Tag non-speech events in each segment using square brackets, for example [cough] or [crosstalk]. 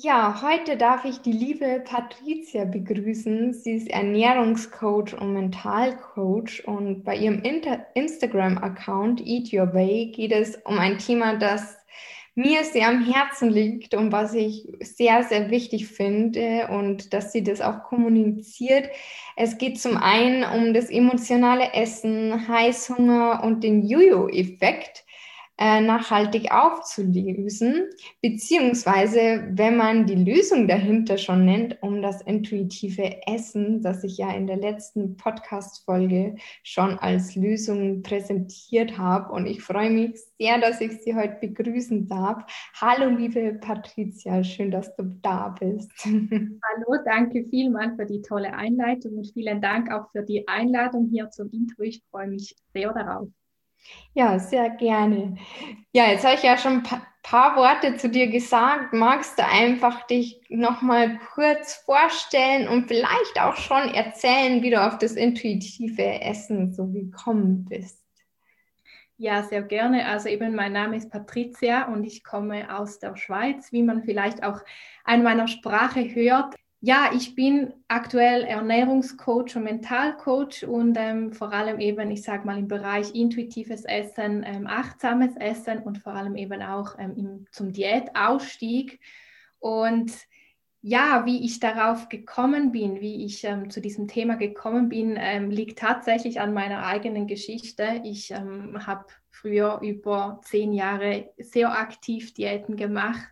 Ja, heute darf ich die liebe Patricia begrüßen. Sie ist Ernährungscoach und Mentalcoach und bei ihrem Instagram-Account Eat Your Way geht es um ein Thema, das mir sehr am Herzen liegt und was ich sehr, sehr wichtig finde und dass sie das auch kommuniziert. Es geht zum einen um das emotionale Essen, Heißhunger und den Jojo-Effekt äh, nachhaltig aufzulösen, beziehungsweise wenn man die Lösung dahinter schon nennt, um das intuitive Essen, das ich ja in der letzten Podcast-Folge schon als Lösung präsentiert habe. Und ich freue mich sehr, dass ich Sie heute begrüßen darf. Hallo, liebe Patricia, schön, dass du da bist. [laughs] Hallo, danke vielmals für die tolle Einleitung und vielen Dank auch für die Einladung hier zum Intro. Ich freue mich sehr darauf. Ja, sehr gerne. Ja, jetzt habe ich ja schon ein paar, paar Worte zu dir gesagt. Magst du einfach dich nochmal kurz vorstellen und vielleicht auch schon erzählen, wie du auf das intuitive Essen so gekommen bist? Ja, sehr gerne. Also eben mein Name ist Patricia und ich komme aus der Schweiz, wie man vielleicht auch an meiner Sprache hört. Ja, ich bin aktuell Ernährungscoach und Mentalcoach und ähm, vor allem eben, ich sage mal, im Bereich intuitives Essen, ähm, achtsames Essen und vor allem eben auch ähm, im, zum Diätausstieg. Und ja, wie ich darauf gekommen bin, wie ich ähm, zu diesem Thema gekommen bin, ähm, liegt tatsächlich an meiner eigenen Geschichte. Ich ähm, habe früher über zehn Jahre sehr aktiv Diäten gemacht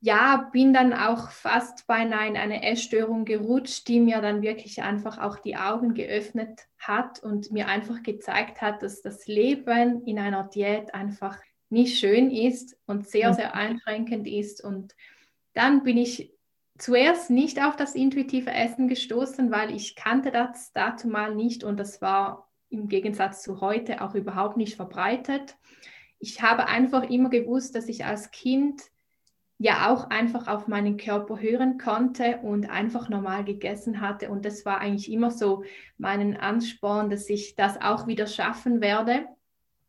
ja, bin dann auch fast beinahe in eine Essstörung gerutscht, die mir dann wirklich einfach auch die Augen geöffnet hat und mir einfach gezeigt hat, dass das Leben in einer Diät einfach nicht schön ist und sehr, sehr einschränkend ist. Und dann bin ich zuerst nicht auf das intuitive Essen gestoßen, weil ich kannte das dazu mal nicht und das war im Gegensatz zu heute auch überhaupt nicht verbreitet. Ich habe einfach immer gewusst, dass ich als Kind ja auch einfach auf meinen Körper hören konnte und einfach normal gegessen hatte. Und das war eigentlich immer so meinen Ansporn, dass ich das auch wieder schaffen werde.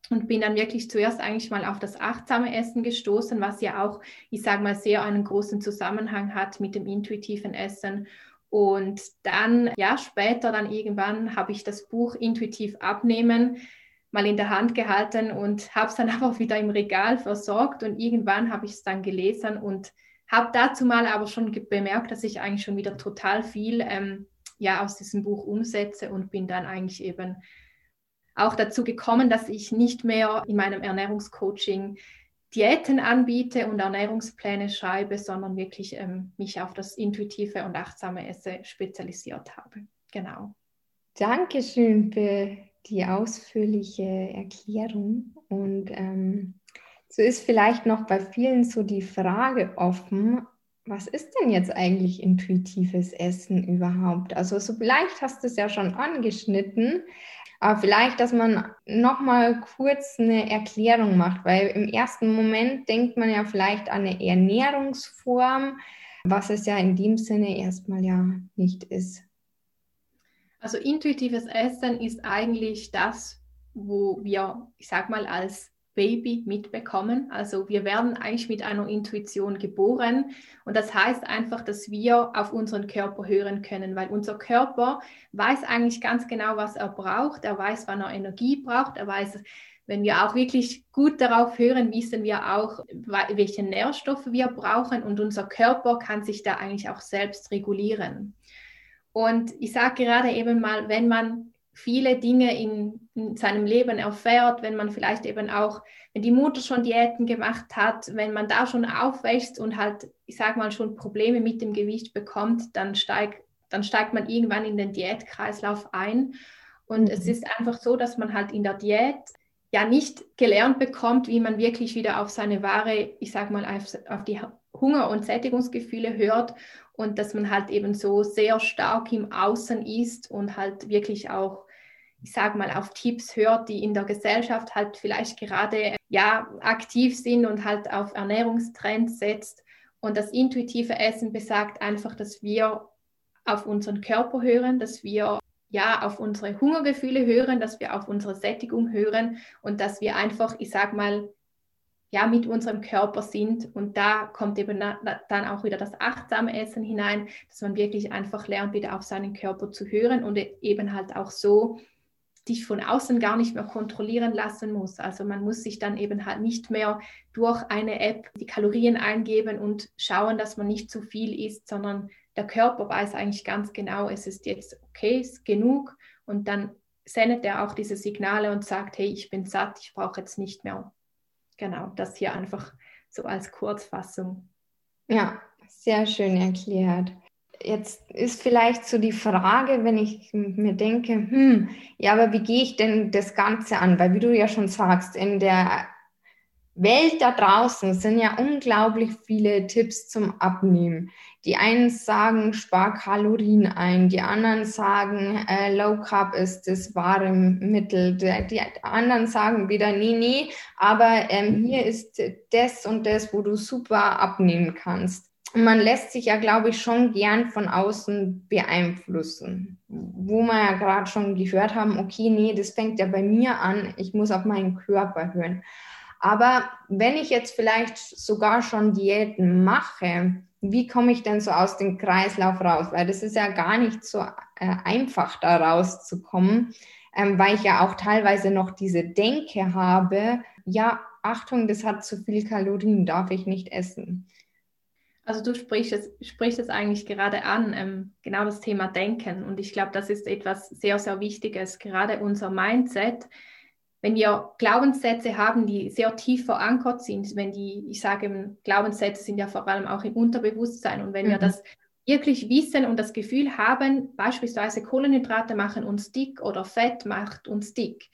Und bin dann wirklich zuerst eigentlich mal auf das achtsame Essen gestoßen, was ja auch, ich sage mal, sehr einen großen Zusammenhang hat mit dem intuitiven Essen. Und dann, ja, später dann irgendwann habe ich das Buch Intuitiv abnehmen mal in der Hand gehalten und habe es dann [laughs] aber wieder im Regal versorgt und irgendwann habe ich es dann gelesen und habe dazu mal aber schon bemerkt, dass ich eigentlich schon wieder total viel ähm, ja, aus diesem Buch umsetze und bin dann eigentlich eben auch dazu gekommen, dass ich nicht mehr in meinem Ernährungscoaching Diäten anbiete und Ernährungspläne schreibe, sondern wirklich ähm, mich auf das intuitive und achtsame Essen spezialisiert habe. Genau. Dankeschön für die ausführliche Erklärung. Und ähm, so ist vielleicht noch bei vielen so die Frage offen, was ist denn jetzt eigentlich intuitives Essen überhaupt? Also so vielleicht hast du es ja schon angeschnitten, aber vielleicht, dass man noch mal kurz eine Erklärung macht, weil im ersten Moment denkt man ja vielleicht an eine Ernährungsform, was es ja in dem Sinne erstmal ja nicht ist. Also intuitives Essen ist eigentlich das, wo wir, ich sag mal, als Baby mitbekommen. Also wir werden eigentlich mit einer Intuition geboren und das heißt einfach, dass wir auf unseren Körper hören können, weil unser Körper weiß eigentlich ganz genau, was er braucht. Er weiß, wann er Energie braucht. Er weiß, wenn wir auch wirklich gut darauf hören, wissen wir auch, welche Nährstoffe wir brauchen und unser Körper kann sich da eigentlich auch selbst regulieren. Und ich sage gerade eben mal, wenn man viele Dinge in, in, seinem Leben erfährt, wenn man vielleicht eben auch, wenn die Mutter schon Diäten gemacht hat, wenn man da schon aufwächst und halt, ich sage mal, schon Probleme mit dem Gewicht bekommt, dann steigt, dann steigt man irgendwann in den Diätkreislauf ein. Und mhm. es ist einfach so, dass man halt in der Diät ja nicht gelernt bekommt, wie man wirklich wieder auf seine wahre, ich sage mal, auf, auf die Hunger- und Sättigungsgefühle hört und dass man halt eben so sehr stark im Außen ist und halt wirklich auch, ich sage mal, auf Tipps hört, die in der Gesellschaft halt vielleicht gerade ja aktiv sind und halt auf Ernährungstrends setzt. Und das intuitive Essen besagt einfach, dass wir auf unseren Körper hören, dass wir ja auf unsere Hungergefühle hören, dass wir auf unsere Sättigung hören und dass wir einfach, ich sag mal, ja, mit unserem Körper sind. Und da kommt eben dann auch wieder das achtsame Essen hinein, dass man wirklich einfach lernt, wieder auf seinen Körper zu hören und eben halt auch so dich von außen gar nicht mehr kontrollieren lassen muss. Also man muss sich dann eben halt nicht mehr durch eine App die Kalorien eingeben und schauen, dass man nicht zu viel isst, sondern der Körper weiß eigentlich ganz genau, es ist jetzt okay, es ist genug und dann sendet er auch diese Signale und sagt, hey, ich bin satt, ich brauche jetzt nicht mehr genau, das hier einfach so als Kurzfassung. Ja, sehr schön erklärt. Jetzt ist vielleicht so die Frage, wenn ich mir denke, hm, ja, aber wie gehe ich denn das Ganze an? Weil wie du ja schon sagst, in der Welt da draußen sind ja unglaublich viele Tipps zum Abnehmen. Die einen sagen, spar Kalorien ein, die anderen sagen, äh, Low Carb ist das wahre Mittel, die, die anderen sagen wieder, nee, nee, aber ähm, hier ist das und das, wo du super abnehmen kannst. Und man lässt sich ja, glaube ich, schon gern von außen beeinflussen. Wo wir ja gerade schon gehört haben, okay, nee, das fängt ja bei mir an, ich muss auf meinen Körper hören. Aber wenn ich jetzt vielleicht sogar schon Diäten mache, wie komme ich denn so aus dem Kreislauf raus? Weil das ist ja gar nicht so äh, einfach, da rauszukommen, ähm, weil ich ja auch teilweise noch diese Denke habe, ja, Achtung, das hat zu viel Kalorien, darf ich nicht essen. Also du sprichst es, sprichst es eigentlich gerade an, ähm, genau das Thema Denken. Und ich glaube, das ist etwas sehr, sehr Wichtiges. Gerade unser Mindset wenn wir Glaubenssätze haben, die sehr tief verankert sind, wenn die, ich sage, Glaubenssätze sind ja vor allem auch im Unterbewusstsein und wenn mhm. wir das wirklich wissen und das Gefühl haben, beispielsweise Kohlenhydrate machen uns dick oder Fett macht uns dick,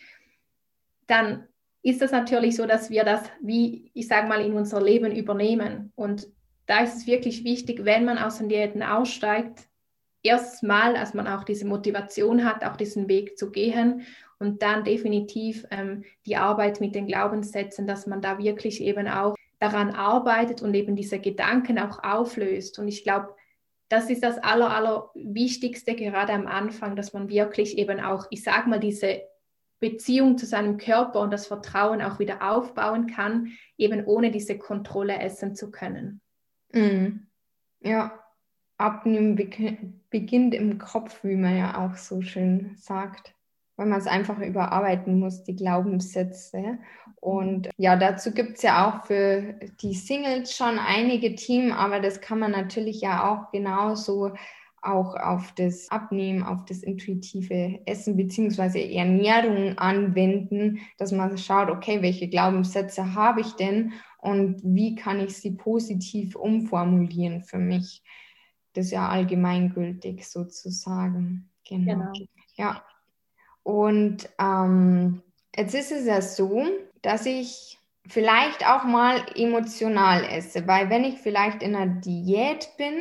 dann ist das natürlich so, dass wir das, wie ich sage mal, in unser Leben übernehmen. Und da ist es wirklich wichtig, wenn man aus den Diäten aussteigt, erstmal, als man auch diese Motivation hat, auch diesen Weg zu gehen und dann definitiv ähm, die Arbeit mit den Glaubenssätzen, dass man da wirklich eben auch daran arbeitet und eben diese Gedanken auch auflöst. Und ich glaube, das ist das aller, aller Wichtigste gerade am Anfang, dass man wirklich eben auch, ich sage mal, diese Beziehung zu seinem Körper und das Vertrauen auch wieder aufbauen kann, eben ohne diese Kontrolle essen zu können. Mhm. Ja, Abnehmen beginnt im Kopf, wie man ja auch so schön sagt weil man es einfach überarbeiten muss, die Glaubenssätze. Und ja, dazu gibt es ja auch für die Singles schon einige Team, aber das kann man natürlich ja auch genauso auch auf das Abnehmen, auf das intuitive Essen beziehungsweise Ernährung anwenden, dass man schaut, okay, welche Glaubenssätze habe ich denn und wie kann ich sie positiv umformulieren für mich. Das ist ja allgemeingültig sozusagen. Genau. genau. Ja, und ähm, jetzt ist es ja so, dass ich vielleicht auch mal emotional esse, weil wenn ich vielleicht in einer Diät bin,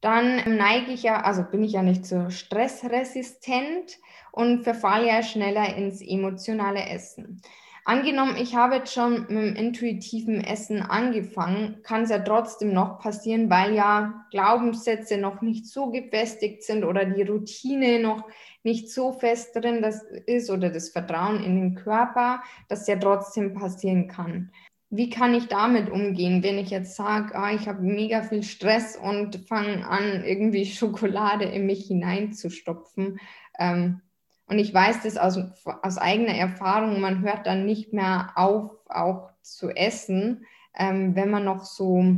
dann neige ich ja, also bin ich ja nicht so stressresistent und verfalle ja schneller ins emotionale Essen. Angenommen, ich habe jetzt schon mit dem intuitiven Essen angefangen, kann es ja trotzdem noch passieren, weil ja Glaubenssätze noch nicht so gefestigt sind oder die Routine noch nicht so fest drin das ist oder das Vertrauen in den Körper, dass ja trotzdem passieren kann. Wie kann ich damit umgehen, wenn ich jetzt sage, ah, ich habe mega viel Stress und fange an, irgendwie [laughs] Schokolade in mich hineinzustopfen? Ähm, und ich weiß das aus, aus eigener Erfahrung, man hört dann nicht mehr auf, auch zu essen, ähm, wenn man noch so,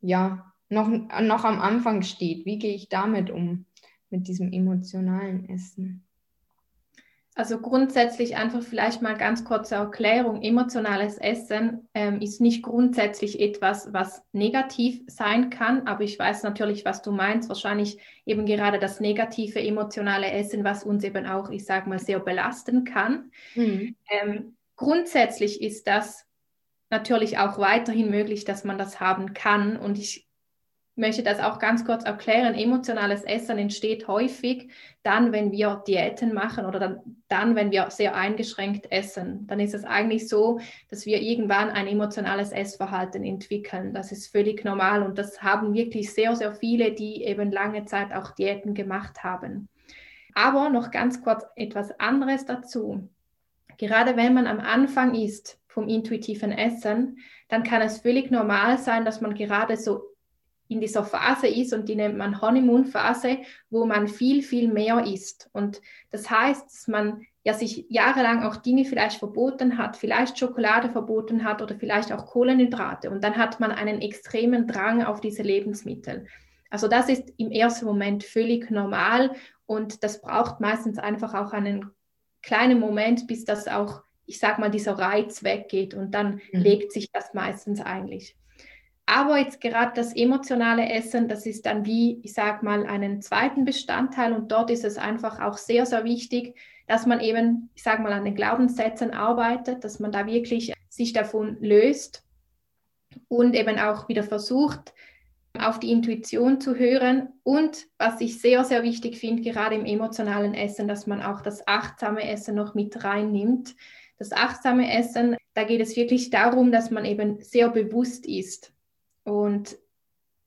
ja, noch, noch am Anfang steht. Wie gehe ich damit um, mit diesem emotionalen Essen? Also grundsätzlich einfach vielleicht mal ganz kurze Erklärung. Emotionales Essen ähm, ist nicht grundsätzlich etwas, was negativ sein kann, aber ich weiß natürlich, was du meinst. Wahrscheinlich eben gerade das negative emotionale Essen, was uns eben auch, ich sage mal, sehr belasten kann. Mhm. Ähm, grundsätzlich ist das natürlich auch weiterhin möglich, dass man das haben kann. Und ich möchte das auch ganz kurz erklären. Emotionales Essen entsteht häufig dann, wenn wir Diäten machen oder dann, dann, wenn wir sehr eingeschränkt essen. Dann ist es eigentlich so, dass wir irgendwann ein emotionales Essverhalten entwickeln. Das ist völlig normal und das haben wirklich sehr, sehr viele, die eben lange Zeit auch Diäten gemacht haben. Aber noch ganz kurz etwas anderes dazu. Gerade wenn man am Anfang ist vom intuitiven Essen, dann kann es völlig normal sein, dass man gerade so in dieser Phase ist und die nennt man Honeymoon-Phase, wo man viel, viel mehr isst. Und das heißt, dass man ja sich jahrelang auch Dinge vielleicht verboten hat, vielleicht Schokolade verboten hat oder vielleicht auch Kohlenhydrate. Und dann hat man einen extremen Drang auf diese Lebensmittel. Also das ist im ersten Moment völlig normal und das braucht meistens einfach auch einen kleinen Moment, bis das auch, ich sag mal, dieser Reiz weggeht und dann mhm. legt sich das meistens eigentlich. Aber jetzt gerade das emotionale Essen, das ist dann wie, ich sag mal, einen zweiten Bestandteil. Und dort ist es einfach auch sehr, sehr wichtig, dass man eben, ich sag mal, an den Glaubenssätzen arbeitet, dass man da wirklich sich davon löst und eben auch wieder versucht, auf die Intuition zu hören. Und was ich sehr, sehr wichtig finde, gerade im emotionalen Essen, dass man auch das achtsame Essen noch mit reinnimmt. Das achtsame Essen, da geht es wirklich darum, dass man eben sehr bewusst ist und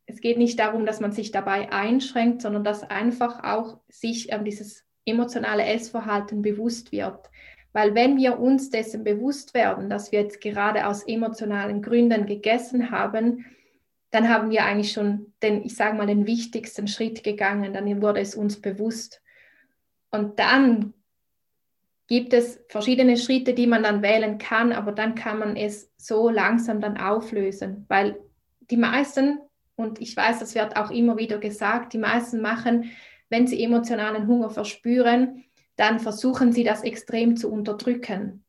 es geht nicht darum, dass man sich dabei einschränkt, sondern dass einfach auch sich ähm, dieses emotionale Essverhalten bewusst wird. Weil wenn wir uns dessen bewusst werden, dass wir jetzt gerade aus emotionalen Gründen gegessen haben, dann haben wir eigentlich schon den, ich sage mal, den wichtigsten Schritt gegangen. Dann wurde es uns bewusst. Und dann gibt es verschiedene Schritte, die man dann wählen kann, aber dann kann man es so langsam dann auflösen, weil die meisten, und ich weiß, das wird auch immer wieder gesagt, die meisten machen, wenn sie emotionalen Hunger verspüren, dann versuchen sie das extrem zu unterdrücken.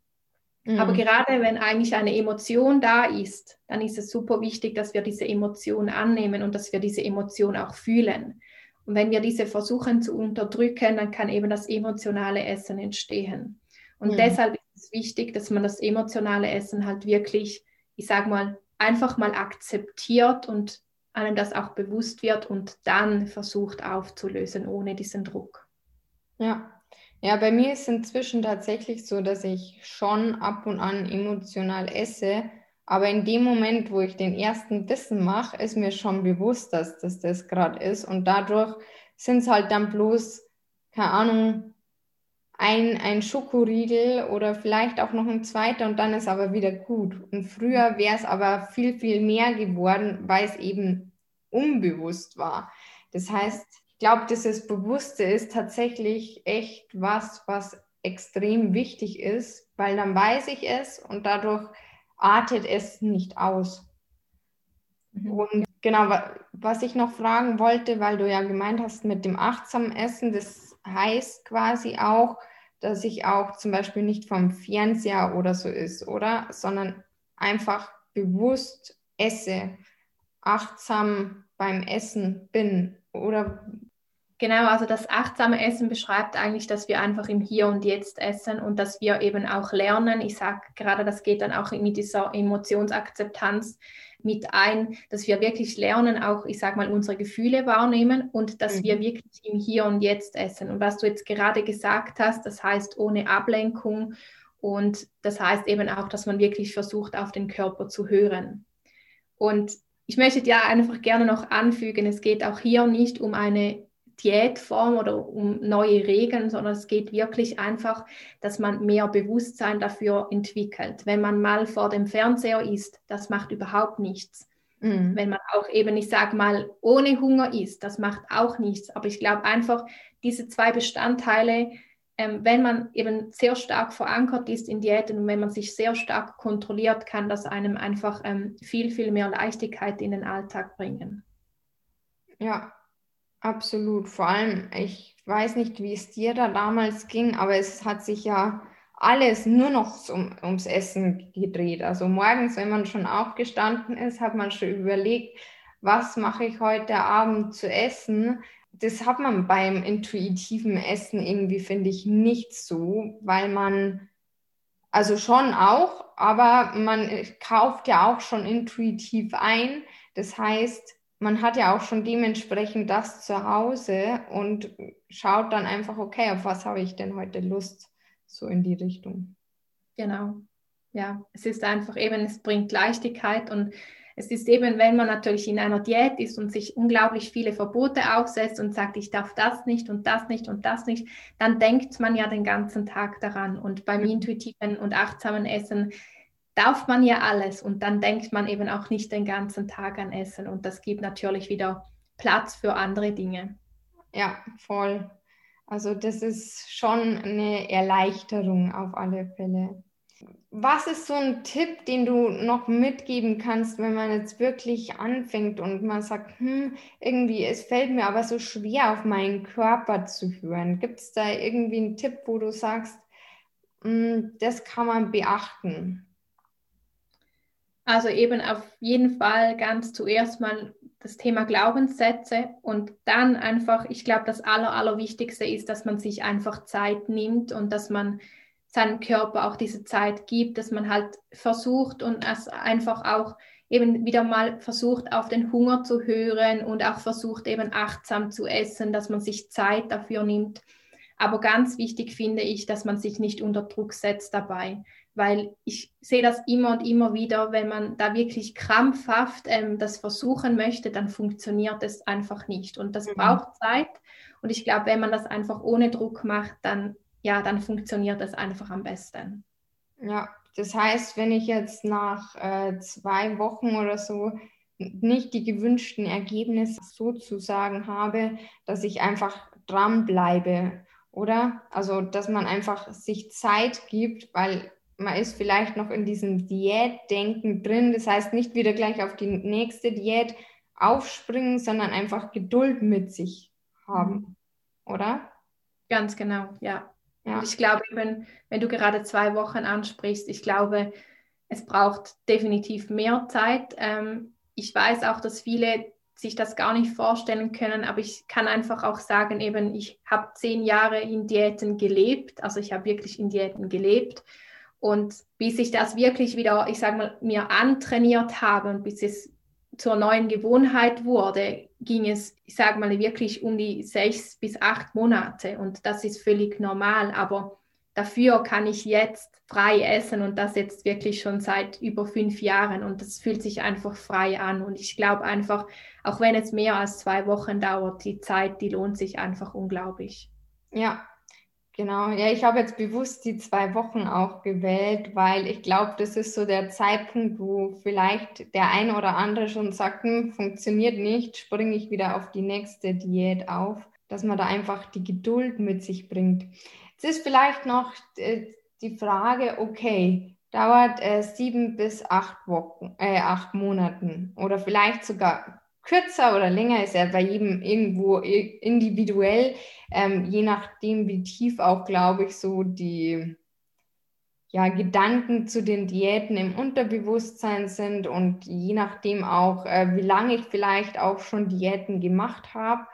Mhm. Aber gerade wenn eigentlich eine Emotion da ist, dann ist es super wichtig, dass wir diese Emotion annehmen und dass wir diese Emotion auch fühlen. Und wenn wir diese versuchen zu unterdrücken, dann kann eben das emotionale Essen entstehen. Und mhm. deshalb ist es wichtig, dass man das emotionale Essen halt wirklich, ich sage mal, einfach mal akzeptiert und einem das auch bewusst wird und dann versucht aufzulösen ohne diesen Druck. Ja. Ja, bei mir ist inzwischen tatsächlich so, dass ich schon ab und an emotional esse, aber in dem Moment, wo ich den ersten Bissen mache, ist mir schon bewusst, dass das das gerade ist und dadurch sind es halt dann bloß, keine Ahnung, ein, ein Schokoriegel oder vielleicht auch noch ein zweiter und dann ist aber wieder gut. Und früher wäre es aber viel, viel mehr geworden, weil es eben unbewusst war. Das heißt, ich glaube, dieses Bewusste ist tatsächlich echt was, was extrem wichtig ist, weil dann weiß ich es und dadurch artet es nicht aus. Mhm. Und genau, was ich noch fragen wollte, weil du ja gemeint hast mit dem achtsamen Essen, das heißt quasi auch, dass ich auch zum Beispiel nicht vom Fernseher oder so ist, oder? Sondern einfach bewusst esse, achtsam beim Essen bin, oder? Genau, also das achtsame Essen beschreibt eigentlich, dass wir einfach im Hier und Jetzt essen und dass wir eben auch lernen. Ich sage gerade, das geht dann auch mit dieser Emotionsakzeptanz mit ein, dass wir wirklich lernen, auch, ich sage mal, unsere Gefühle wahrnehmen und dass mhm. wir wirklich im Hier und Jetzt essen. Und was du jetzt gerade gesagt hast, das heißt ohne Ablenkung und das heißt eben auch, dass man wirklich versucht, auf den Körper zu hören. Und ich möchte ja einfach gerne noch anfügen, es geht auch hier nicht um eine Diätform oder um neue Regeln, sondern es geht wirklich einfach, dass man mehr Bewusstsein dafür entwickelt. Wenn man mal vor dem Fernseher isst, das macht überhaupt nichts. Mhm. Wenn man auch eben, ich sage mal, ohne Hunger isst, das macht auch nichts. Aber ich glaube einfach, diese zwei Bestandteile, ähm, wenn man eben sehr stark verankert ist in Diäten und wenn man sich sehr stark kontrolliert, kann das einem einfach ähm, viel, viel mehr Leichtigkeit in den Alltag bringen. Ja, Absolut. Vor allem, ich weiß nicht, wie es dir da damals ging, aber es hat sich ja alles nur noch um, ums Essen gedreht. Also morgens, wenn man schon aufgestanden ist, hat man schon überlegt, was mache ich heute Abend zu essen. Das hat man beim intuitiven Essen irgendwie, finde ich, nicht so, weil man Also schon auch, aber man kauft ja auch schon intuitiv ein. Das heißt, man hat ja auch schon dementsprechend das zu Hause und schaut dann einfach, okay, auf was habe ich denn heute Lust, so in die Richtung. Genau. Ja, es ist einfach eben, es bringt Leichtigkeit und es ist eben, wenn man natürlich in einer Diät ist und sich unglaublich viele Verbote aufsetzt und sagt, ich darf das nicht und das nicht und das nicht, dann denkt man ja den ganzen Tag daran. Und beim intuitiven und achtsamen Essen darf man ja alles und dann denkt man eben auch nicht den ganzen Tag an Essen und das gibt natürlich wieder Platz für andere Dinge. Ja, voll. Also das ist schon eine Erleichterung auf alle Fälle. Was ist so ein Tipp, den du noch mitgeben kannst, wenn man jetzt wirklich anfängt und man sagt, hm, irgendwie, es fällt mir aber so schwer, auf meinen Körper zu hören? Gibt es da irgendwie einen Tipp, wo du sagst, hm, das kann man beachten? Also eben auf jeden Fall ganz zuerst mal das Thema Glaubenssätze und dann einfach, ich glaube, das Aller, Allerwichtigste ist, dass man sich einfach Zeit nimmt und dass man seinem Körper auch diese Zeit gibt, dass man halt versucht und es einfach auch eben wieder mal versucht, auf den Hunger zu hören und auch versucht, eben achtsam zu essen, dass man sich Zeit dafür nimmt. Aber ganz wichtig finde ich, dass man sich nicht unter Druck setzt dabei, weil ich sehe das immer und immer wieder, wenn man da wirklich krampfhaft ähm, das versuchen möchte, dann funktioniert es einfach nicht. Und das mhm. braucht Zeit. Und ich glaube, wenn man das einfach ohne Druck macht, dann ja, dann funktioniert es einfach am besten. Ja, das heißt, wenn ich jetzt nach äh, zwei Wochen oder so nicht die gewünschten Ergebnisse sozusagen habe, dass ich einfach dranbleibe, oder? Also, dass man einfach sich Zeit gibt, weil man ist vielleicht noch in diesem Diätdenken drin. Das heißt, nicht wieder gleich auf die nächste Diät aufspringen, sondern einfach Geduld mit sich haben, oder? Ganz genau, ja. Ja. Und ich glaube, wenn, wenn du gerade zwei Wochen ansprichst, ich glaube, es braucht definitiv mehr Zeit. Ähm, ich weiß auch, dass viele sich das gar nicht vorstellen können, aber ich kann einfach auch sagen, eben, ich habe zehn Jahre in Diäten gelebt, also ich habe wirklich in Diäten gelebt. Und bis ich das wirklich wieder, ich sage mal, mir antrainiert habe und bis es zur neuen Gewohnheit wurde, ging es, ich sage mal, wirklich um die sechs bis acht Monate. Und das ist völlig normal, aber dafür kann ich jetzt frei essen und das jetzt wirklich schon seit über fünf Jahren. Und das fühlt sich einfach frei an. Und ich glaube einfach, auch wenn es mehr als zwei Wochen dauert, die Zeit, die lohnt sich einfach unglaublich. Ja, Genau, ja, ich habe jetzt bewusst die zwei Wochen auch gewählt, weil ich glaube, das ist so der Zeitpunkt, wo vielleicht der eine oder andere schon sagt, hm, funktioniert nicht, springe ich wieder auf die nächste Diät auf, dass man da einfach die Geduld mit sich bringt. Jetzt ist vielleicht noch äh, die Frage, okay, dauert äh, sieben bis acht Wochen, äh, acht Monaten oder vielleicht sogar kürzer oder länger ist ja bei jedem irgendwo individuell, ähm, je nachdem, wie tief auch, glaube ich, so die ja, Gedanken zu den Diäten im Unterbewusstsein sind und je nachdem auch, äh, wie lange ich vielleicht auch schon Diäten gemacht habe.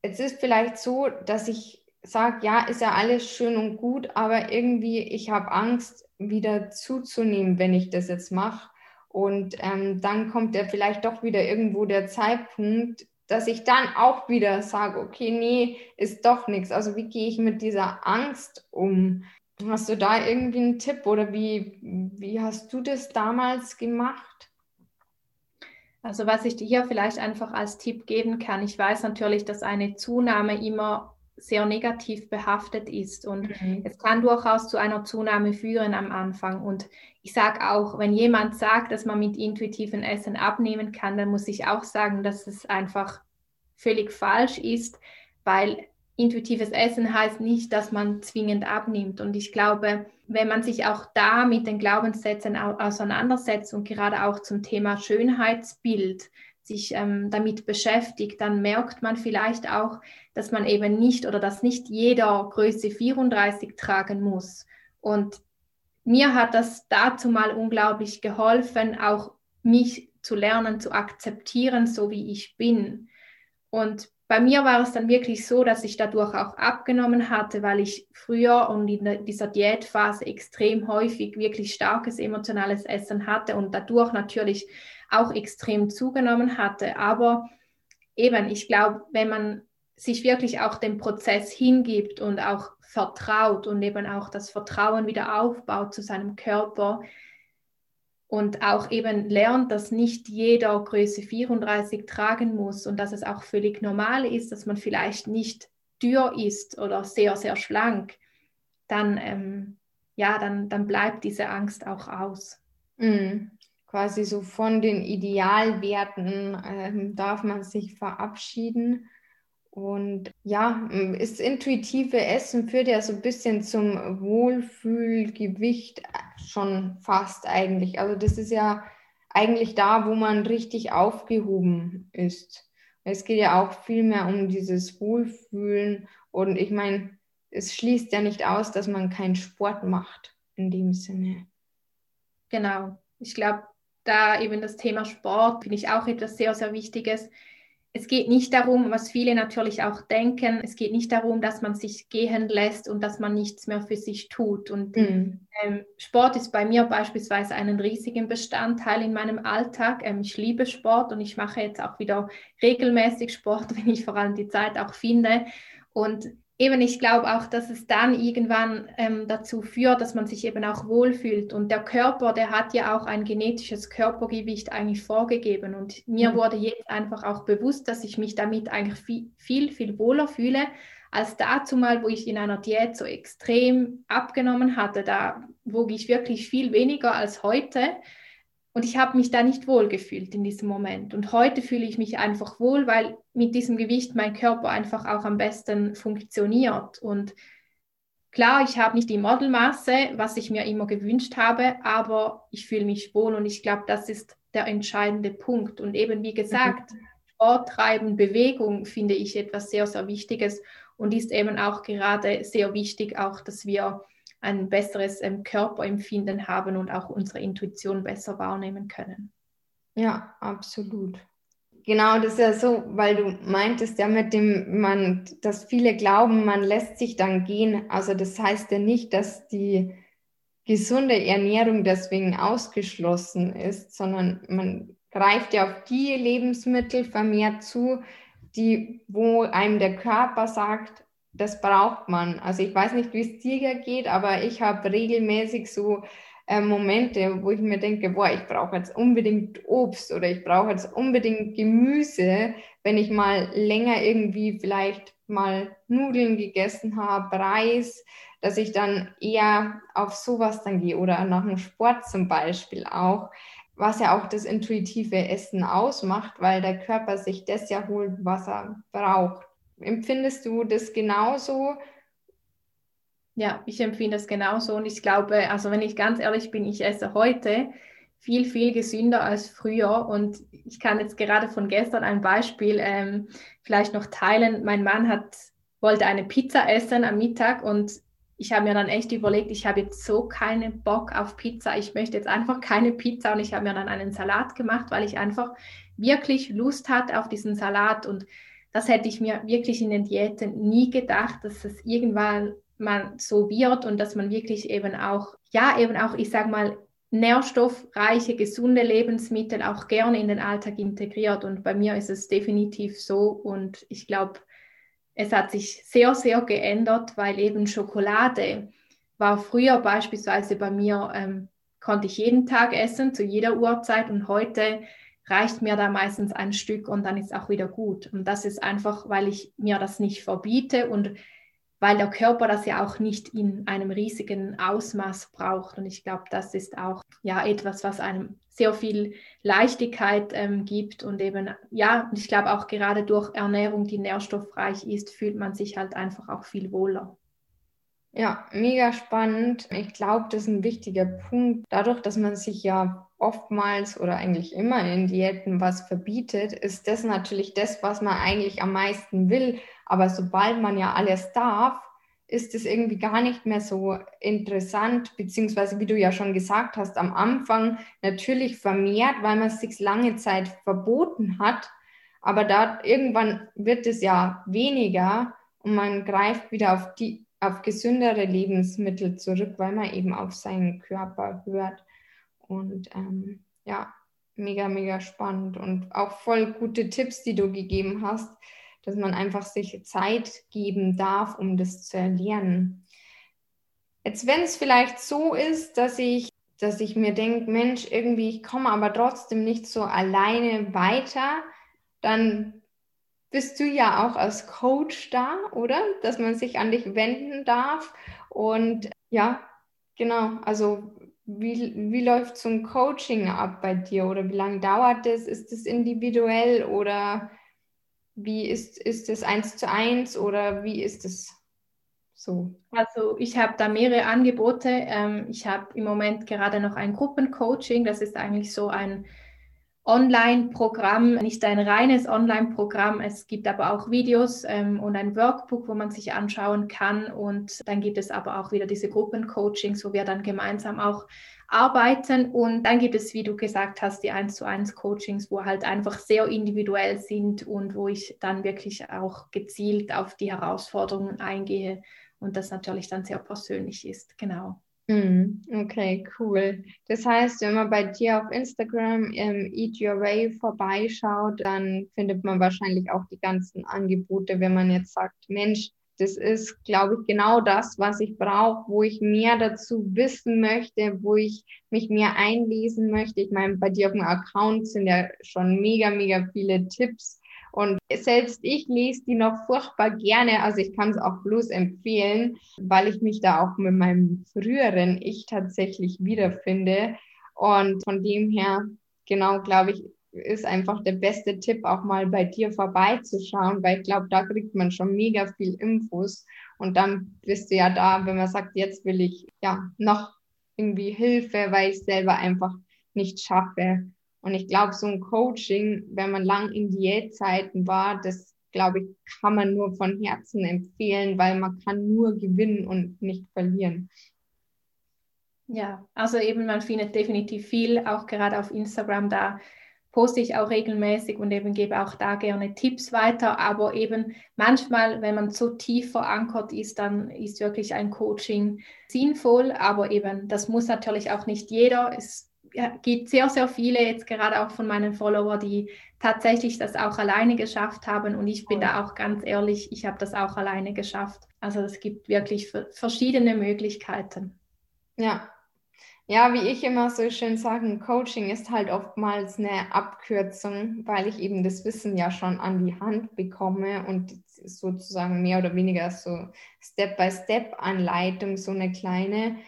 Es ist vielleicht so, dass ich sage, ja, ist ja alles schön und gut, aber irgendwie, ich habe Angst, wieder zuzunehmen, wenn ich das jetzt mache. Und ähm, dann kommt ja vielleicht doch wieder irgendwo der Zeitpunkt, dass ich dann auch wieder sage, okay, nee, ist doch nichts. Also wie gehe ich mit dieser Angst um? Hast du da irgendwie einen Tipp oder wie, wie hast du das damals gemacht? Also was ich dir hier vielleicht einfach als Tipp geben kann, ich weiß natürlich, dass eine Zunahme immer sehr negativ behaftet ist. Und mhm. es kann durchaus zu einer Zunahme führen am Anfang. Und ich sage auch, wenn jemand sagt, dass man mit intuitiven Essen abnehmen kann, dann muss ich auch sagen, dass es einfach völlig falsch ist, weil intuitives Essen heißt nicht, dass man zwingend abnimmt. Und ich glaube, wenn man sich auch da mit den Glaubenssätzen auseinandersetzt und gerade auch zum Thema Schönheitsbild, sich ähm, damit beschäftigt, dann merkt man vielleicht auch, dass man eben nicht oder dass nicht jeder Größe 34 tragen muss. Und mir hat das dazu mal unglaublich geholfen, auch mich zu lernen, zu akzeptieren, so wie ich bin. Und bei mir war es dann wirklich so, dass ich dadurch auch abgenommen hatte, weil ich früher und in dieser Diätphase extrem häufig wirklich starkes emotionales Essen hatte und dadurch natürlich auch extrem zugenommen hatte. Aber eben, ich glaube, wenn man sich wirklich auch dem Prozess hingibt und auch vertraut und eben auch das Vertrauen wieder aufbaut zu seinem Körper, und auch eben lernt, dass nicht jeder Größe 34 tragen muss und dass es auch völlig normal ist, dass man vielleicht nicht dürr ist oder sehr, sehr schlank, dann, ähm, ja, dann, dann bleibt diese Angst auch aus. Mhm. Quasi so von den Idealwerten ähm, darf man sich verabschieden und ja, das intuitive Essen führt ja so ein bisschen zum Wohlfühlgewicht schon fast eigentlich. Also das ist ja eigentlich da, wo man richtig aufgehoben ist. Es geht ja auch viel mehr um dieses Wohlfühlen. Und ich meine, es schließt ja nicht aus, dass man keinen Sport macht in dem Sinne. Genau. Ich glaube, da eben das Thema Sport finde ich auch etwas sehr, sehr Wichtiges es geht nicht darum, was viele natürlich auch denken, es geht nicht darum, dass man sich gehen lässt und dass man nichts mehr für sich tut. Und mhm. ähm, Sport ist bei mir beispielsweise einen riesigen Bestandteil in meinem Alltag. Ähm, ich liebe Sport und ich mache jetzt auch wieder regelmäßig Sport, [laughs] wenn ich vor allem die Zeit auch finde. Und eben, ich glaube auch, dass es dann irgendwann ähm, dazu führt, dass man sich eben auch wohlfühlt. Und der Körper, der hat ja auch ein genetisches Körpergewicht eigentlich vorgegeben. Und mir mhm. wurde jetzt einfach auch bewusst, dass ich mich damit eigentlich viel, viel, viel wohler fühle, als dazu mal, wo ich in einer Diät so extrem abgenommen hatte. Da wog ich wirklich viel weniger als heute. Und ich habe mich da nicht wohl gefühlt in diesem Moment. Und heute fühle ich mich einfach wohl, weil mit diesem Gewicht mein Körper einfach auch am besten funktioniert. Und klar, ich habe nicht die Modelmasse, was ich mir immer gewünscht habe, aber ich fühle mich wohl und ich glaube, das ist der entscheidende Punkt. Und eben wie gesagt, mhm. Sport treiben, Bewegung finde ich etwas sehr, sehr Wichtiges und ist eben auch gerade sehr wichtig, auch dass wir ein besseres ähm, Körperempfinden haben und auch unsere Intuition besser wahrnehmen können. Ja, absolut. Genau, das ist ja so, weil du meintest ja mit dem, man, dass viele glauben, man lässt sich dann gehen. Also das heißt ja nicht, dass die gesunde Ernährung deswegen ausgeschlossen ist, sondern man greift ja auf die Lebensmittel vermehrt zu, die, wo einem der Körper sagt, das braucht man. Also ich weiß nicht, wie es dir geht, aber ich habe regelmäßig so äh, Momente, wo ich mir denke, boah, ich brauche jetzt unbedingt Obst oder ich brauche jetzt unbedingt Gemüse, wenn ich mal länger irgendwie vielleicht mal Nudeln gegessen habe, Reis, dass ich dann eher auf sowas dann gehe oder nach dem Sport zum Beispiel auch, was ja auch das intuitive Essen ausmacht, weil der Körper sich das ja holt, was er braucht. Empfindest du das genauso? Ja, ich empfinde das genauso und ich glaube, also wenn ich ganz ehrlich bin, ich esse heute viel, viel gesünder als früher und ich kann jetzt gerade von gestern ein Beispiel ähm, vielleicht noch teilen. Mein Mann hat, wollte eine Pizza essen am Mittag und ich habe mir dann echt überlegt, ich habe jetzt so keinen Bock auf Pizza. Ich möchte jetzt einfach keine Pizza und ich habe mir dann einen Salat gemacht, weil ich einfach wirklich Lust hatte auf diesen Salat und das hätte ich mir wirklich in den Diäten nie gedacht, dass es irgendwann mal so wird und dass man wirklich eben auch, ja, eben auch, ich sage mal, nährstoffreiche, gesunde Lebensmittel auch gerne in den Alltag integriert. Und bei mir ist es definitiv so. Und ich glaube, es hat sich sehr, sehr geändert, weil eben Schokolade war früher beispielsweise bei mir, ähm, konnte ich jeden Tag essen, zu jeder Uhrzeit. Und heute reicht mir da meistens ein Stück und dann ist auch wieder gut. Und das ist einfach, weil ich mir das nicht verbiete und weil der Körper das ja auch nicht in einem riesigen Ausmaß braucht. Und ich glaube, das ist auch ja etwas, was einem sehr viel Leichtigkeit ähm, gibt und eben ja, ich glaube auch gerade durch Ernährung, die nährstoffreich ist, fühlt man sich halt einfach auch viel wohler. Ja, mega spannend. Ich glaube, das ist ein wichtiger Punkt. Dadurch, dass man sich ja oftmals oder eigentlich immer in Diäten was verbietet, ist das natürlich das, was man eigentlich am meisten will. Aber sobald man ja alles darf, ist es irgendwie gar nicht mehr so interessant, beziehungsweise wie du ja schon gesagt hast, am Anfang natürlich vermehrt, weil man es sich lange Zeit verboten hat. Aber da irgendwann wird es ja weniger und man greift wieder auf die auf gesündere Lebensmittel zurück, weil man eben auf seinen Körper hört. Und ähm, ja, mega, mega spannend und auch voll gute Tipps, die du gegeben hast, dass man einfach sich Zeit geben darf, um das zu erlernen. Jetzt, wenn es vielleicht so ist, dass ich, dass ich mir denke, Mensch, irgendwie, ich komme aber trotzdem nicht so alleine weiter, dann bist du ja auch als Coach da, oder? Dass man sich an dich wenden darf. Und ja, genau, also wie, wie läuft so ein Coaching ab bei dir oder wie lange dauert das? Ist es individuell oder wie ist, ist es eins zu eins oder wie ist es so? Also ich habe da mehrere Angebote. Ähm, ich habe im Moment gerade noch ein Gruppencoaching. Das ist eigentlich so ein Online-Programm, nicht ein reines Online-Programm. Es gibt aber auch Videos ähm, und ein Workbook, wo man sich anschauen kann. Und dann gibt es aber auch wieder diese Gruppencoachings, wo wir dann gemeinsam auch arbeiten. Und dann gibt es, wie du gesagt hast, die 1 zu 1 Coachings, wo halt einfach sehr individuell sind und wo ich dann wirklich auch gezielt auf die Herausforderungen eingehe und das natürlich dann sehr persönlich ist. Genau. Hm, okay, cool. Das heißt, wenn man bei dir auf Instagram im Eat Your Way vorbeischaut, dann findet man wahrscheinlich auch die ganzen Angebote, wenn man jetzt sagt, Mensch, das ist, glaube ich, genau das, was ich brauche, wo ich mehr dazu wissen möchte, wo ich mich mehr einlesen möchte. Ich meine, bei dir auf dem Account sind ja schon mega, mega viele Tipps und selbst ich lese die noch furchtbar gerne. Also ich kann es auch bloß empfehlen, weil ich mich da auch mit meinem früheren Ich tatsächlich wiederfinde. Und von dem her, genau, glaube ich, ist einfach der beste Tipp, auch mal bei dir vorbeizuschauen, weil ich glaube, da kriegt man schon mega viel Infos. Und dann bist du ja da, wenn man sagt, jetzt will ich ja noch irgendwie Hilfe, weil ich selber einfach nicht schaffe. Und ich glaube, so ein Coaching, wenn man lang in Diätzeiten war, das glaube ich, kann man nur von Herzen empfehlen, weil man kann nur gewinnen und nicht verlieren. Ja, also eben man findet definitiv viel, auch gerade auf Instagram, da poste ich auch regelmäßig und eben gebe auch da gerne Tipps weiter. Aber eben manchmal, wenn man so tief verankert ist, dann ist wirklich ein Coaching sinnvoll. Aber eben, das muss natürlich auch nicht jeder. Es gibt sehr, sehr viele, jetzt gerade auch von meinen Followern, die tatsächlich das auch alleine geschafft haben. Und ich bin da auch ganz ehrlich, ich habe das auch alleine geschafft. Also es gibt wirklich verschiedene Möglichkeiten. Ja. Ja, wie ich immer so schön sage, Coaching ist halt oftmals eine Abkürzung, weil ich eben das Wissen ja schon an die Hand bekomme und sozusagen mehr oder weniger so Step-by-Step-Anleitung, so eine kleine.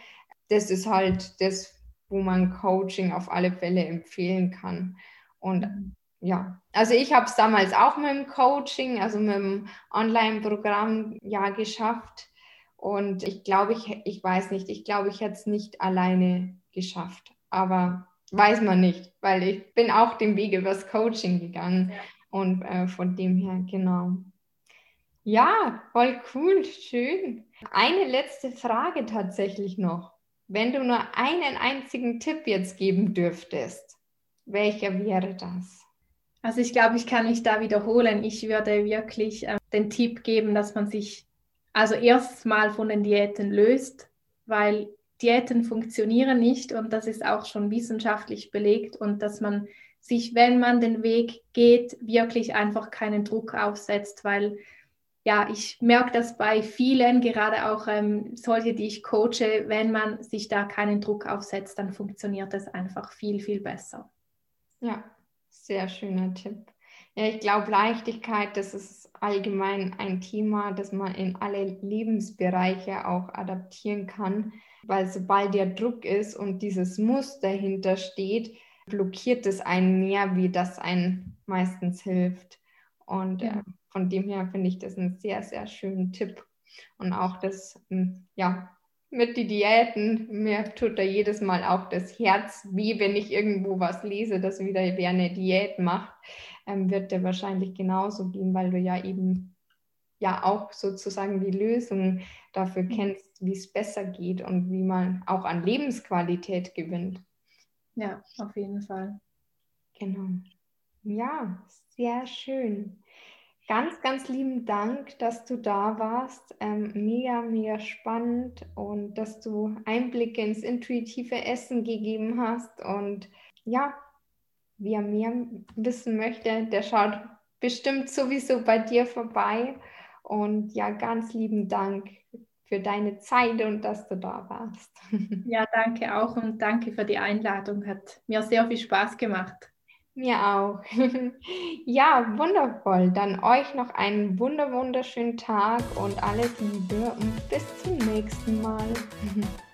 Das ist halt das, wo man Coaching auf alle Fälle empfehlen kann. Und mhm. ja, also ich habe es damals auch mit dem Coaching, also mit dem Online-Programm ja geschafft. Und ich glaube, ich, ich weiß nicht, ich glaube, ich hätte es nicht alleine geschafft. Aber weiß man nicht, weil ich bin auch den Weg übers Coaching gegangen. Ja. Und äh, von dem her, genau. Ja, voll cool, schön. Eine letzte Frage tatsächlich noch. Wenn du nur einen einzigen Tipp jetzt geben dürftest, welcher wäre das? Also ich glaube, ich kann mich da wiederholen. Ich würde wirklich äh, den Tipp geben, dass man sich also erstmal von den Diäten löst, weil Diäten funktionieren nicht und das ist auch schon wissenschaftlich belegt und dass man sich, wenn man den Weg geht, wirklich einfach keinen Druck aufsetzt, weil ja, ich merke das bei vielen, gerade auch ähm, solche, die ich coache, wenn man sich da keinen Druck aufsetzt, dann funktioniert es einfach viel, viel besser. Ja, sehr schöner Tipp. Ja, ich glaube, Leichtigkeit, das ist allgemein ein Thema, das man in alle Lebensbereiche auch adaptieren kann, weil sobald der Druck ist und dieses Muss dahinter steht, blockiert es einen mehr, wie das einen meistens hilft. Und äh, von dem her finde ich das einen sehr, sehr schönen Tipp. Und auch das, hm, ja, mit den Diäten, mir tut da jedes Mal auch das Herz wie wenn ich irgendwo was lese, dass wieder wer eine Diät macht, ähm, wird der wahrscheinlich genauso gehen, weil du ja eben ja auch sozusagen die Lösung dafür mhm. kennst, wie es besser geht und wie man auch an Lebensqualität gewinnt. Ja, auf jeden Fall. Genau. Ja, sehr schön. Ganz, ganz lieben Dank, dass du da warst. Ähm, mega, mega spannend und dass du Einblicke ins intuitive Essen gegeben hast. Und ja, wer mehr wissen möchte, der schaut bestimmt sowieso bei dir vorbei. Und ja, ganz lieben Dank für deine Zeit und dass du da warst. [laughs] Ja, danke auch und danke für die Einladung. Hat mir sehr viel Spaß gemacht. Mir auch. [laughs] ja, wundervoll. Dann euch noch einen wunder wunderschönen Tag und alles Liebe und bis zum nächsten Mal. [laughs]